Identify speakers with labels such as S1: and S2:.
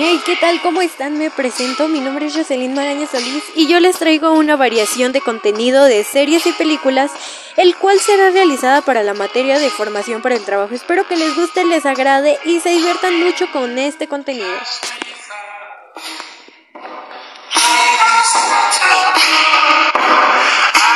S1: Hey, ¿qué tal? ¿Cómo están? Me presento, mi nombre es Jocelyn Maraña Solís y yo les traigo una variación de contenido de series y películas, el cual será realizada para la materia de formación para el trabajo. Espero que les guste, les agrade y se diviertan mucho con este contenido.